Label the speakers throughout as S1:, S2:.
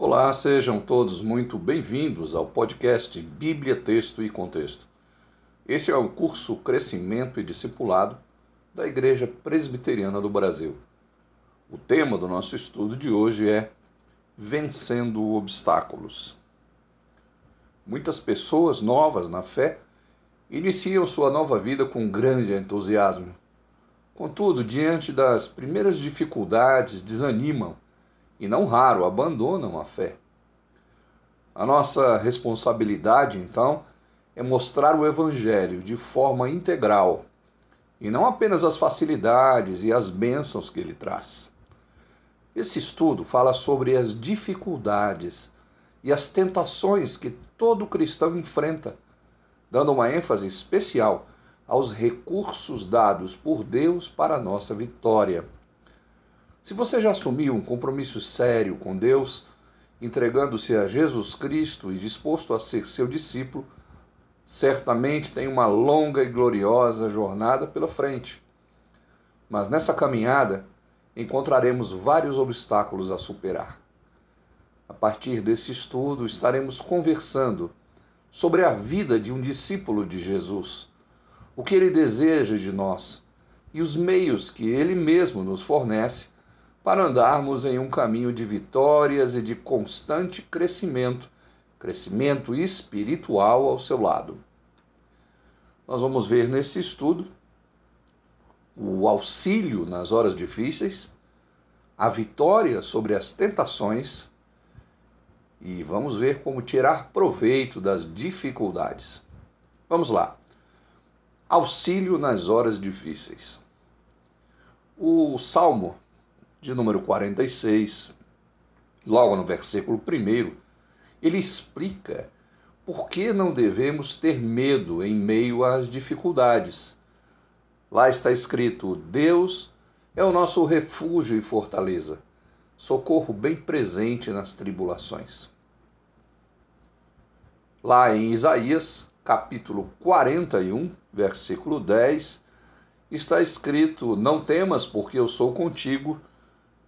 S1: Olá, sejam todos muito bem-vindos ao podcast Bíblia, Texto e Contexto. Esse é o curso Crescimento e Discipulado da Igreja Presbiteriana do Brasil. O tema do nosso estudo de hoje é Vencendo Obstáculos. Muitas pessoas novas na fé iniciam sua nova vida com grande entusiasmo. Contudo, diante das primeiras dificuldades, desanimam e, não raro, abandonam a fé. A nossa responsabilidade, então, é mostrar o Evangelho de forma integral e não apenas as facilidades e as bênçãos que ele traz. Esse estudo fala sobre as dificuldades e as tentações que todo cristão enfrenta, dando uma ênfase especial aos recursos dados por Deus para a nossa vitória. Se você já assumiu um compromisso sério com Deus, entregando-se a Jesus Cristo e disposto a ser seu discípulo, certamente tem uma longa e gloriosa jornada pela frente. Mas nessa caminhada encontraremos vários obstáculos a superar. A partir desse estudo, estaremos conversando sobre a vida de um discípulo de Jesus, o que ele deseja de nós e os meios que ele mesmo nos fornece para andarmos em um caminho de vitórias e de constante crescimento, crescimento espiritual ao seu lado. Nós vamos ver nesse estudo o auxílio nas horas difíceis, a vitória sobre as tentações e vamos ver como tirar proveito das dificuldades. Vamos lá. Auxílio nas horas difíceis. O Salmo de número 46, logo no versículo 1, ele explica por que não devemos ter medo em meio às dificuldades. Lá está escrito: Deus é o nosso refúgio e fortaleza, socorro bem presente nas tribulações. Lá em Isaías, capítulo 41, versículo 10, está escrito: Não temas, porque eu sou contigo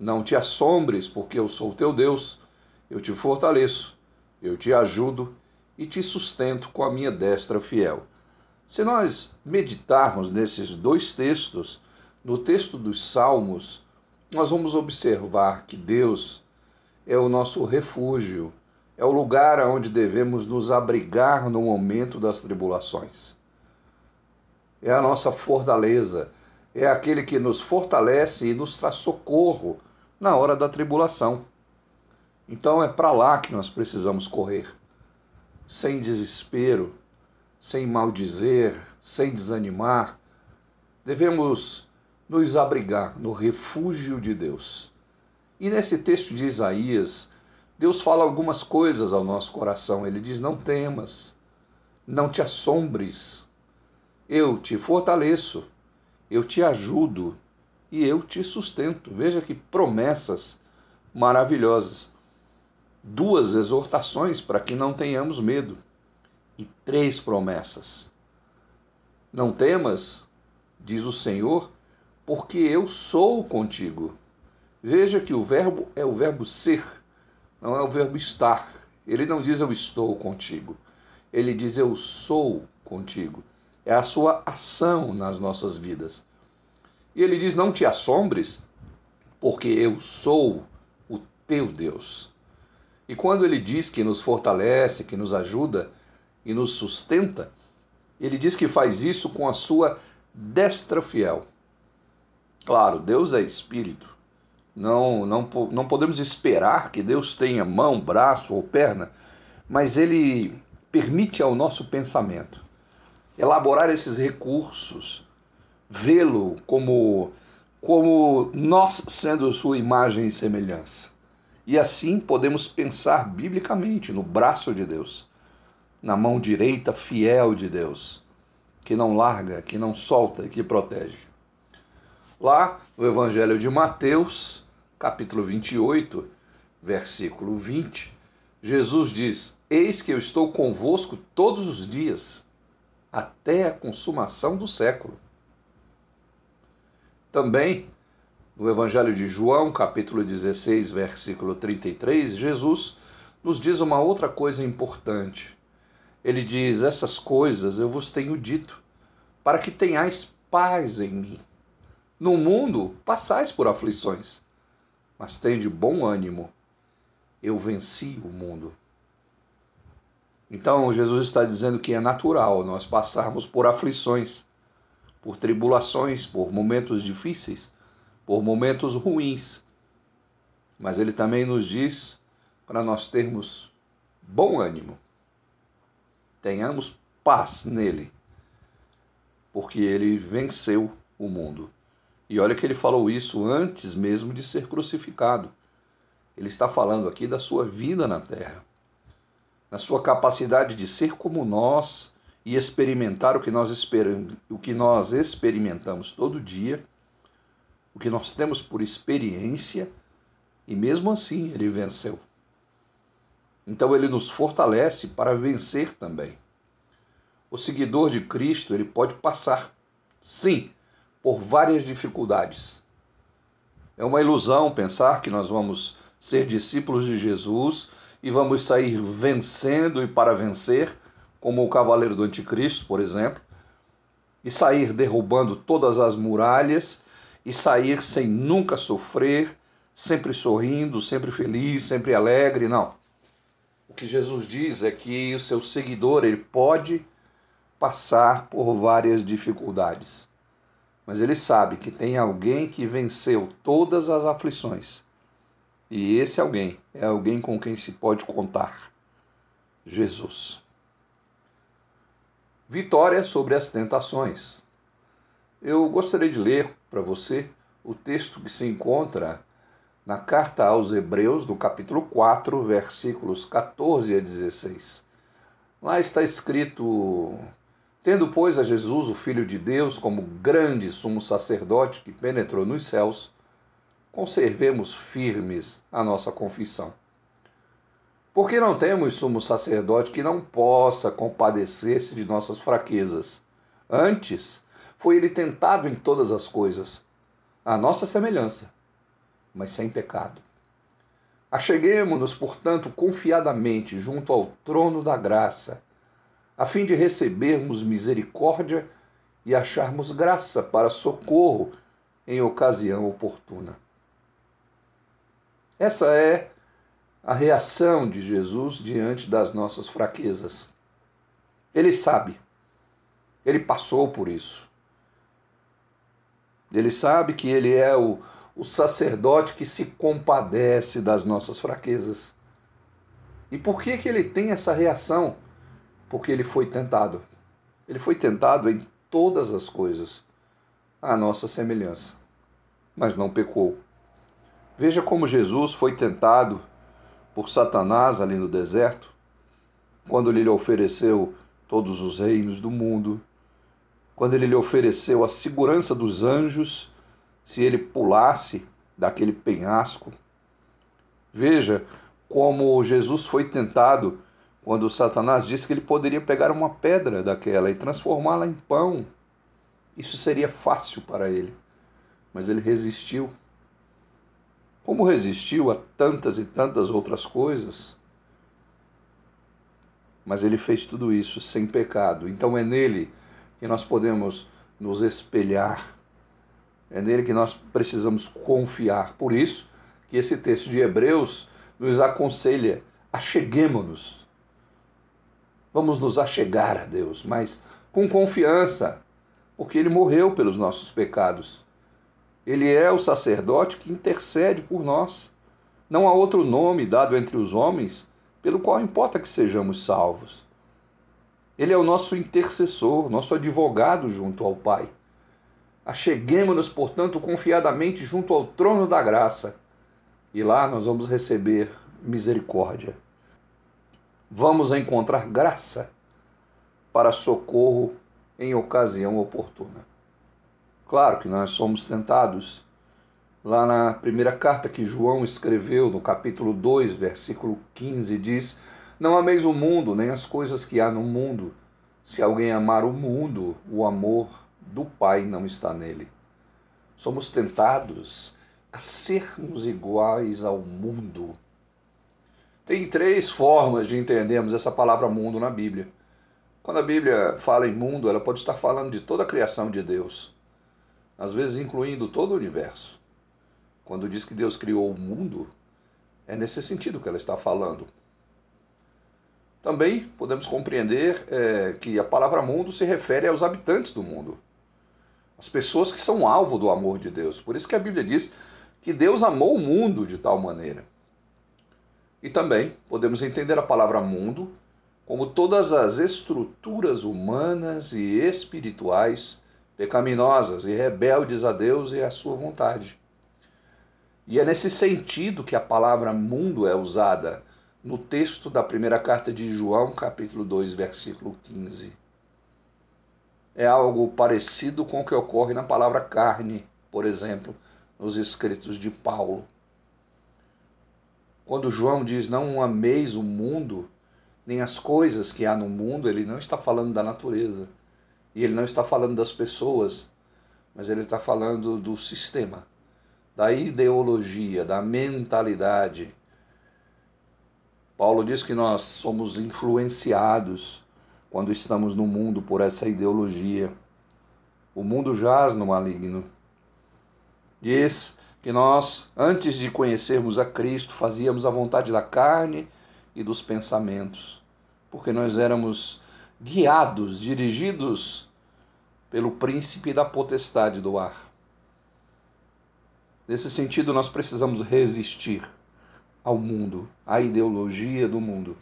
S1: não te assombres, porque eu sou teu Deus. Eu te fortaleço, eu te ajudo e te sustento com a minha destra fiel. Se nós meditarmos nesses dois textos, no texto dos Salmos, nós vamos observar que Deus é o nosso refúgio, é o lugar onde devemos nos abrigar no momento das tribulações. É a nossa fortaleza, é aquele que nos fortalece e nos traz socorro na hora da tribulação. Então é para lá que nós precisamos correr, sem desespero, sem maldizer, sem desanimar. Devemos nos abrigar no refúgio de Deus. E nesse texto de Isaías, Deus fala algumas coisas ao nosso coração. Ele diz: Não temas, não te assombres, eu te fortaleço, eu te ajudo, e eu te sustento. Veja que promessas maravilhosas. Duas exortações para que não tenhamos medo e três promessas. Não temas, diz o Senhor, porque eu sou contigo. Veja que o verbo é o verbo ser, não é o verbo estar. Ele não diz eu estou contigo. Ele diz eu sou contigo. É a sua ação nas nossas vidas. E ele diz: Não te assombres, porque eu sou o teu Deus. E quando ele diz que nos fortalece, que nos ajuda e nos sustenta, ele diz que faz isso com a sua destra fiel. Claro, Deus é espírito. Não, não, não podemos esperar que Deus tenha mão, braço ou perna, mas ele permite ao nosso pensamento elaborar esses recursos vê-lo como, como nós sendo sua imagem e semelhança. E assim podemos pensar biblicamente no braço de Deus, na mão direita fiel de Deus, que não larga, que não solta e que protege. Lá no Evangelho de Mateus, capítulo 28, versículo 20, Jesus diz: Eis que eu estou convosco todos os dias, até a consumação do século. Também, no Evangelho de João, capítulo 16, versículo 33, Jesus nos diz uma outra coisa importante. Ele diz: Essas coisas eu vos tenho dito, para que tenhais paz em mim. No mundo passais por aflições, mas tende bom ânimo. Eu venci o mundo. Então, Jesus está dizendo que é natural nós passarmos por aflições, por tribulações, por momentos difíceis, por momentos ruins. Mas ele também nos diz para nós termos bom ânimo. Tenhamos paz nele, porque ele venceu o mundo. E olha que ele falou isso antes mesmo de ser crucificado. Ele está falando aqui da sua vida na terra na sua capacidade de ser como nós e experimentar o que nós, esperamos, o que nós experimentamos todo dia, o que nós temos por experiência, e mesmo assim ele venceu. Então ele nos fortalece para vencer também. O seguidor de Cristo, ele pode passar, sim, por várias dificuldades. É uma ilusão pensar que nós vamos ser discípulos de Jesus e vamos sair vencendo e para vencer, como o cavaleiro do anticristo, por exemplo, e sair derrubando todas as muralhas e sair sem nunca sofrer, sempre sorrindo, sempre feliz, sempre alegre, não. O que Jesus diz é que o seu seguidor ele pode passar por várias dificuldades, mas ele sabe que tem alguém que venceu todas as aflições e esse alguém é alguém com quem se pode contar: Jesus. Vitória sobre as tentações. Eu gostaria de ler para você o texto que se encontra na carta aos Hebreus, no capítulo 4, versículos 14 a 16. Lá está escrito: Tendo, pois, a Jesus, o Filho de Deus, como grande sumo sacerdote que penetrou nos céus, conservemos firmes a nossa confissão. Porque não temos sumo sacerdote que não possa compadecer-se de nossas fraquezas. Antes, foi ele tentado em todas as coisas, a nossa semelhança, mas sem pecado. Acheguemo-nos, portanto, confiadamente junto ao trono da graça, a fim de recebermos misericórdia e acharmos graça para socorro em ocasião oportuna. Essa é a reação de Jesus diante das nossas fraquezas. Ele sabe, ele passou por isso. Ele sabe que ele é o, o sacerdote que se compadece das nossas fraquezas. E por que, que ele tem essa reação? Porque ele foi tentado. Ele foi tentado em todas as coisas, à nossa semelhança, mas não pecou. Veja como Jesus foi tentado por Satanás ali no deserto, quando ele lhe ofereceu todos os reinos do mundo, quando ele lhe ofereceu a segurança dos anjos se ele pulasse daquele penhasco. Veja como Jesus foi tentado quando Satanás disse que ele poderia pegar uma pedra daquela e transformá-la em pão. Isso seria fácil para ele, mas ele resistiu. Como resistiu a tantas e tantas outras coisas? Mas ele fez tudo isso sem pecado. Então é nele que nós podemos nos espelhar. É nele que nós precisamos confiar. Por isso que esse texto de Hebreus nos aconselha: acheguemos-nos. Vamos nos achegar a Deus, mas com confiança, porque ele morreu pelos nossos pecados. Ele é o sacerdote que intercede por nós. Não há outro nome dado entre os homens pelo qual importa que sejamos salvos. Ele é o nosso intercessor, nosso advogado junto ao Pai. Acheguemos-nos, portanto, confiadamente junto ao trono da graça, e lá nós vamos receber misericórdia. Vamos encontrar graça para socorro em ocasião oportuna. Claro que nós somos tentados. Lá na primeira carta que João escreveu, no capítulo 2, versículo 15, diz: Não ameis o mundo, nem as coisas que há no mundo. Se alguém amar o mundo, o amor do Pai não está nele. Somos tentados a sermos iguais ao mundo. Tem três formas de entendermos essa palavra mundo na Bíblia. Quando a Bíblia fala em mundo, ela pode estar falando de toda a criação de Deus, às vezes incluindo todo o universo. Quando diz que Deus criou o mundo, é nesse sentido que ela está falando. Também podemos compreender é, que a palavra mundo se refere aos habitantes do mundo, as pessoas que são alvo do amor de Deus. Por isso que a Bíblia diz que Deus amou o mundo de tal maneira. E também podemos entender a palavra mundo como todas as estruturas humanas e espirituais pecaminosas e rebeldes a Deus e à sua vontade. E é nesse sentido que a palavra mundo é usada no texto da primeira carta de João, capítulo 2, versículo 15. É algo parecido com o que ocorre na palavra carne, por exemplo, nos escritos de Paulo. Quando João diz não ameis o mundo, nem as coisas que há no mundo, ele não está falando da natureza. E ele não está falando das pessoas, mas ele está falando do sistema, da ideologia, da mentalidade. Paulo diz que nós somos influenciados quando estamos no mundo por essa ideologia. O mundo jaz no maligno. Diz que nós, antes de conhecermos a Cristo, fazíamos a vontade da carne e dos pensamentos, porque nós éramos guiados, dirigidos pelo príncipe da potestade do ar. Nesse sentido, nós precisamos resistir ao mundo, à ideologia do mundo,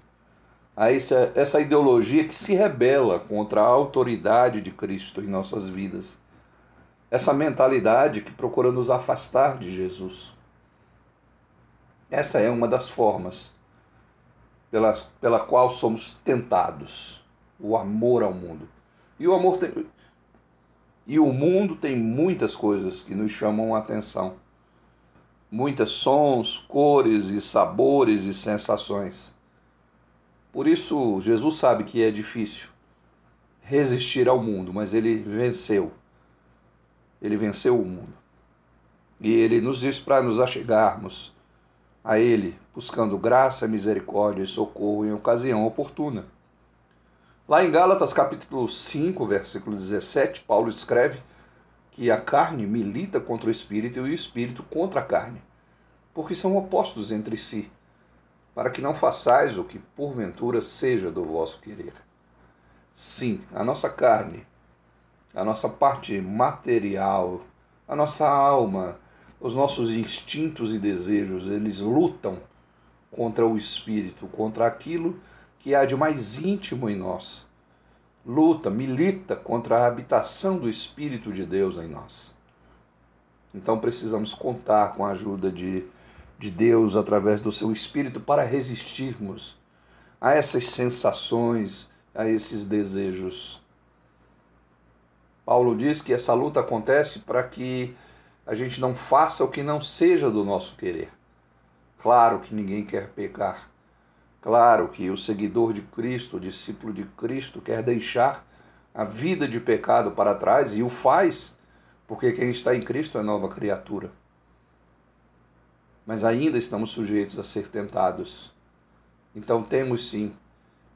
S1: a essa, essa ideologia que se rebela contra a autoridade de Cristo em nossas vidas essa mentalidade que procura nos afastar de Jesus. Essa é uma das formas pela, pela qual somos tentados, o amor ao mundo. E o amor tem, e o mundo tem muitas coisas que nos chamam a atenção. Muitas sons, cores e sabores e sensações. Por isso, Jesus sabe que é difícil resistir ao mundo, mas ele venceu ele venceu o mundo. E ele nos diz para nos achegarmos a ele, buscando graça, misericórdia e socorro em ocasião oportuna. Lá em Gálatas capítulo 5, versículo 17, Paulo escreve que a carne milita contra o espírito e o espírito contra a carne, porque são opostos entre si, para que não façais o que porventura seja do vosso querer. Sim, a nossa carne a nossa parte material, a nossa alma, os nossos instintos e desejos, eles lutam contra o espírito, contra aquilo que há de mais íntimo em nós. Luta, milita contra a habitação do Espírito de Deus em nós. Então precisamos contar com a ajuda de, de Deus através do seu Espírito para resistirmos a essas sensações, a esses desejos. Paulo diz que essa luta acontece para que a gente não faça o que não seja do nosso querer. Claro que ninguém quer pecar. Claro que o seguidor de Cristo, o discípulo de Cristo, quer deixar a vida de pecado para trás e o faz, porque quem está em Cristo é nova criatura. Mas ainda estamos sujeitos a ser tentados. Então temos sim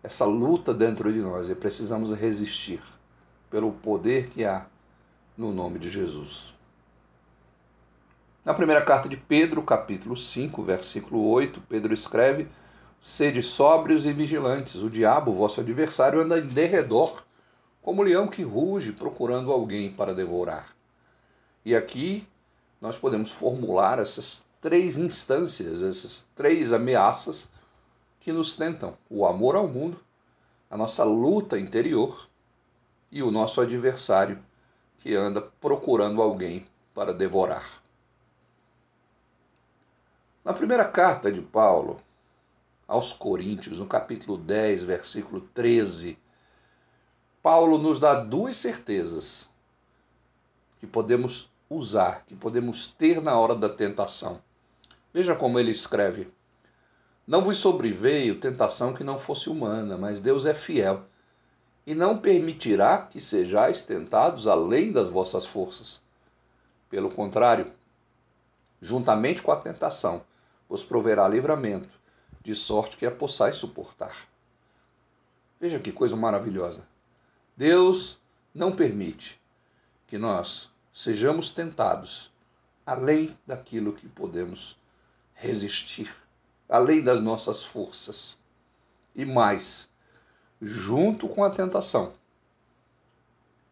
S1: essa luta dentro de nós e precisamos resistir pelo poder que há no nome de Jesus. Na primeira carta de Pedro, capítulo 5, versículo 8, Pedro escreve: Sede sóbrios e vigilantes, o diabo, vosso adversário, anda em derredor, como leão que ruge, procurando alguém para devorar. E aqui nós podemos formular essas três instâncias, essas três ameaças que nos tentam: o amor ao mundo, a nossa luta interior e o nosso adversário que anda procurando alguém para devorar. Na primeira carta de Paulo aos Coríntios, no capítulo 10, versículo 13, Paulo nos dá duas certezas que podemos usar, que podemos ter na hora da tentação. Veja como ele escreve: Não vos sobreveio tentação que não fosse humana, mas Deus é fiel e não permitirá que sejais tentados além das vossas forças. Pelo contrário, juntamente com a tentação, vos proverá livramento, de sorte que a possais suportar. Veja que coisa maravilhosa. Deus não permite que nós sejamos tentados além daquilo que podemos resistir, além das nossas forças. E mais, junto com a tentação,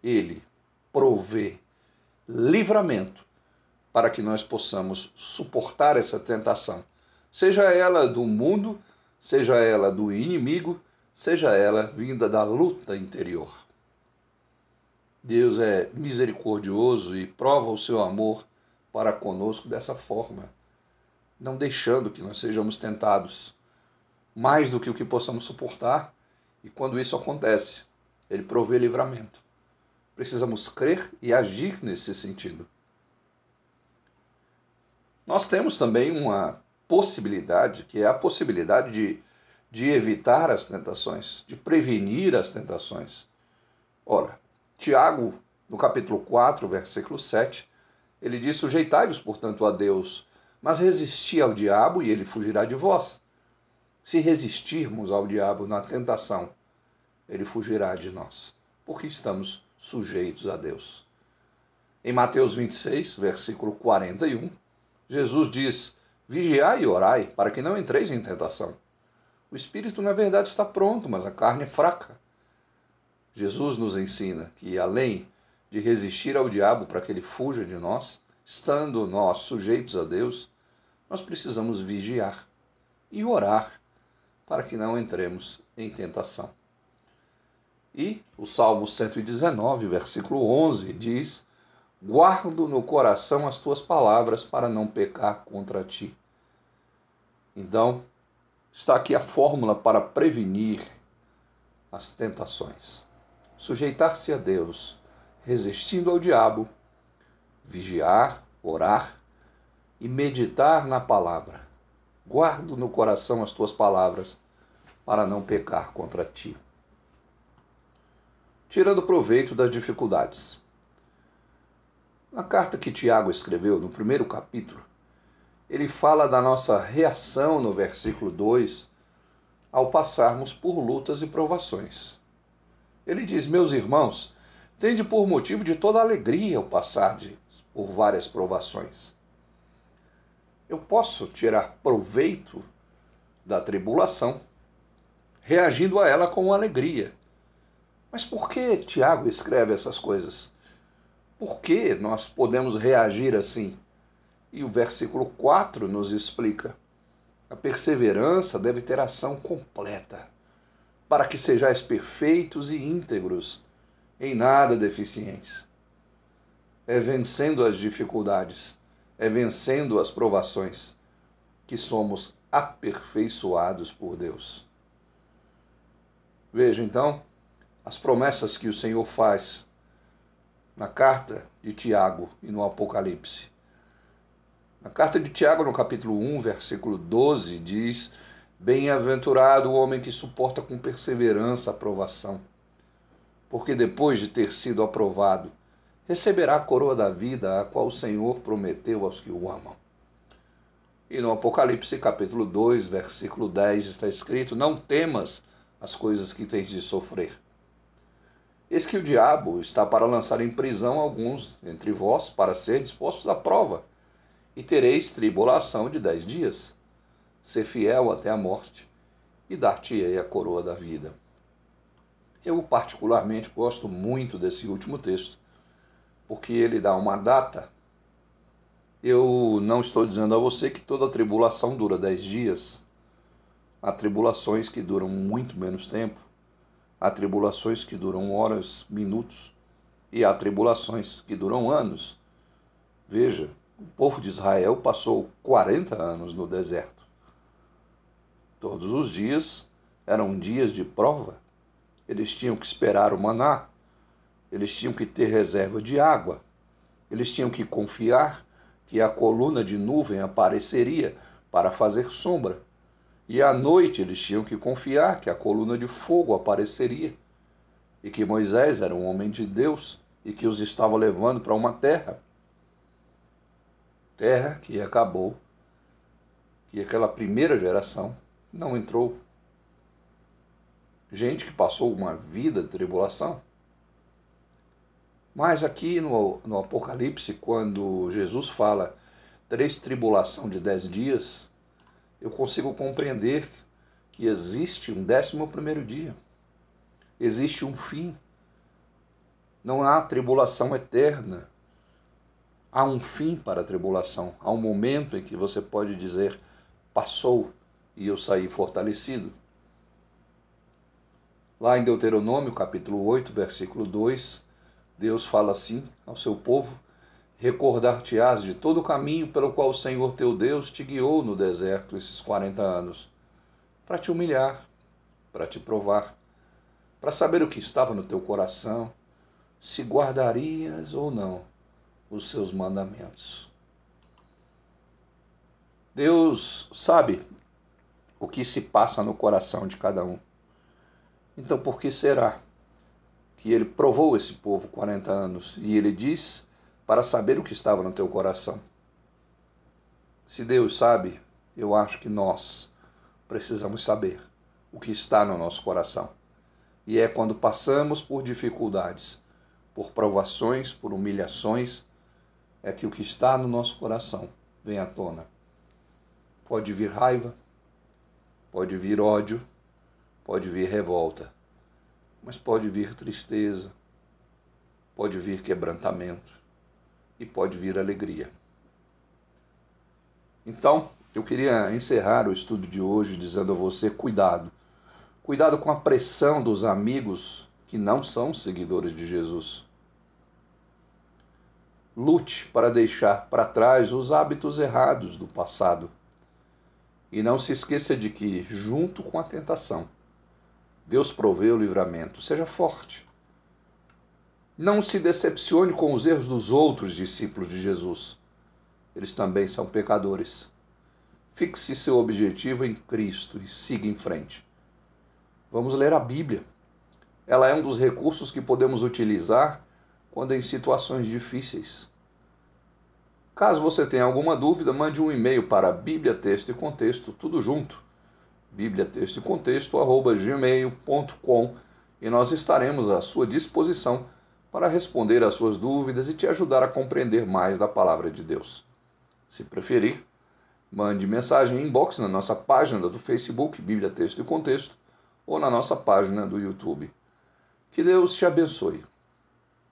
S1: Ele provê livramento para que nós possamos suportar essa tentação, seja ela do mundo, seja ela do inimigo, seja ela vinda da luta interior. Deus é misericordioso e prova o seu amor para conosco dessa forma, não deixando que nós sejamos tentados mais do que o que possamos suportar, e quando isso acontece, ele provê livramento. Precisamos crer e agir nesse sentido. Nós temos também uma possibilidade, que é a possibilidade de, de evitar as tentações, de prevenir as tentações. Ora, Tiago, no capítulo 4, versículo 7, ele diz: Sujeitai-vos, portanto, a Deus, mas resisti ao diabo e ele fugirá de vós. Se resistirmos ao diabo na tentação, ele fugirá de nós, porque estamos sujeitos a Deus. Em Mateus 26, versículo 41, Jesus diz: Vigiai e orai, para que não entreis em tentação. O espírito, na verdade, está pronto, mas a carne é fraca. Jesus nos ensina que, além de resistir ao diabo para que ele fuja de nós, estando nós sujeitos a Deus, nós precisamos vigiar e orar para que não entremos em tentação. E o Salmo 119, versículo 11 diz: Guardo no coração as tuas palavras para não pecar contra ti. Então, está aqui a fórmula para prevenir as tentações. Sujeitar-se a Deus resistindo ao diabo, vigiar, orar e meditar na palavra. Guardo no coração as tuas palavras para não pecar contra ti. Tirando proveito das dificuldades. Na carta que Tiago escreveu, no primeiro capítulo, ele fala da nossa reação no versículo 2 ao passarmos por lutas e provações. Ele diz: Meus irmãos, tende por motivo de toda alegria o passar de, por várias provações. Eu posso tirar proveito da tribulação, reagindo a ela com alegria. Mas por que Tiago escreve essas coisas? Por que nós podemos reagir assim? E o versículo 4 nos explica: a perseverança deve ter ação completa, para que sejais perfeitos e íntegros em nada deficientes. É vencendo as dificuldades, é vencendo as provações, que somos aperfeiçoados por Deus. Veja então as promessas que o Senhor faz na carta de Tiago e no Apocalipse. Na carta de Tiago, no capítulo 1, versículo 12, diz: Bem-aventurado o homem que suporta com perseverança a provação porque depois de ter sido aprovado, receberá a coroa da vida, a qual o Senhor prometeu aos que o amam. E no Apocalipse capítulo 2, versículo 10 está escrito: Não temas as coisas que tens de sofrer. Eis que o diabo está para lançar em prisão alguns entre vós, para ser dispostos à prova, e tereis tribulação de dez dias. Ser fiel até a morte, e dar-te-ei a coroa da vida. Eu, particularmente, gosto muito desse último texto, porque ele dá uma data. Eu não estou dizendo a você que toda tribulação dura dez dias. Há tribulações que duram muito menos tempo. Há tribulações que duram horas, minutos. E há tribulações que duram anos. Veja, o povo de Israel passou 40 anos no deserto. Todos os dias eram dias de prova eles tinham que esperar o maná, eles tinham que ter reserva de água, eles tinham que confiar que a coluna de nuvem apareceria para fazer sombra, e à noite eles tinham que confiar que a coluna de fogo apareceria, e que Moisés era um homem de Deus e que os estava levando para uma terra. Terra que acabou, que aquela primeira geração não entrou. Gente que passou uma vida de tribulação. Mas aqui no, no Apocalipse, quando Jesus fala três tribulação de dez dias, eu consigo compreender que existe um décimo primeiro dia. Existe um fim. Não há tribulação eterna. Há um fim para a tribulação. Há um momento em que você pode dizer: passou e eu saí fortalecido. Lá em Deuteronômio, capítulo 8, versículo 2, Deus fala assim ao seu povo: Recordar-te-ás de todo o caminho pelo qual o Senhor teu Deus te guiou no deserto esses 40 anos, para te humilhar, para te provar, para saber o que estava no teu coração, se guardarias ou não os seus mandamentos. Deus sabe o que se passa no coração de cada um. Então, por que será que ele provou esse povo 40 anos e ele diz para saber o que estava no teu coração? Se Deus sabe, eu acho que nós precisamos saber o que está no nosso coração. E é quando passamos por dificuldades, por provações, por humilhações, é que o que está no nosso coração vem à tona. Pode vir raiva, pode vir ódio, pode vir revolta, mas pode vir tristeza, pode vir quebrantamento e pode vir alegria. Então, eu queria encerrar o estudo de hoje dizendo a você: cuidado. Cuidado com a pressão dos amigos que não são seguidores de Jesus. Lute para deixar para trás os hábitos errados do passado e não se esqueça de que, junto com a tentação, Deus provê o livramento. Seja forte. Não se decepcione com os erros dos outros discípulos de Jesus. Eles também são pecadores. Fixe seu objetivo em Cristo e siga em frente. Vamos ler a Bíblia. Ela é um dos recursos que podemos utilizar quando em situações difíceis. Caso você tenha alguma dúvida, mande um e-mail para Bíblia Texto e Contexto, tudo junto, Bíblia Texto e Contexto, arroba gmail.com e nós estaremos à sua disposição para responder às suas dúvidas e te ajudar a compreender mais da palavra de Deus. Se preferir, mande mensagem em inbox na nossa página do Facebook, Bíblia Texto e Contexto, ou na nossa página do YouTube. Que Deus te abençoe.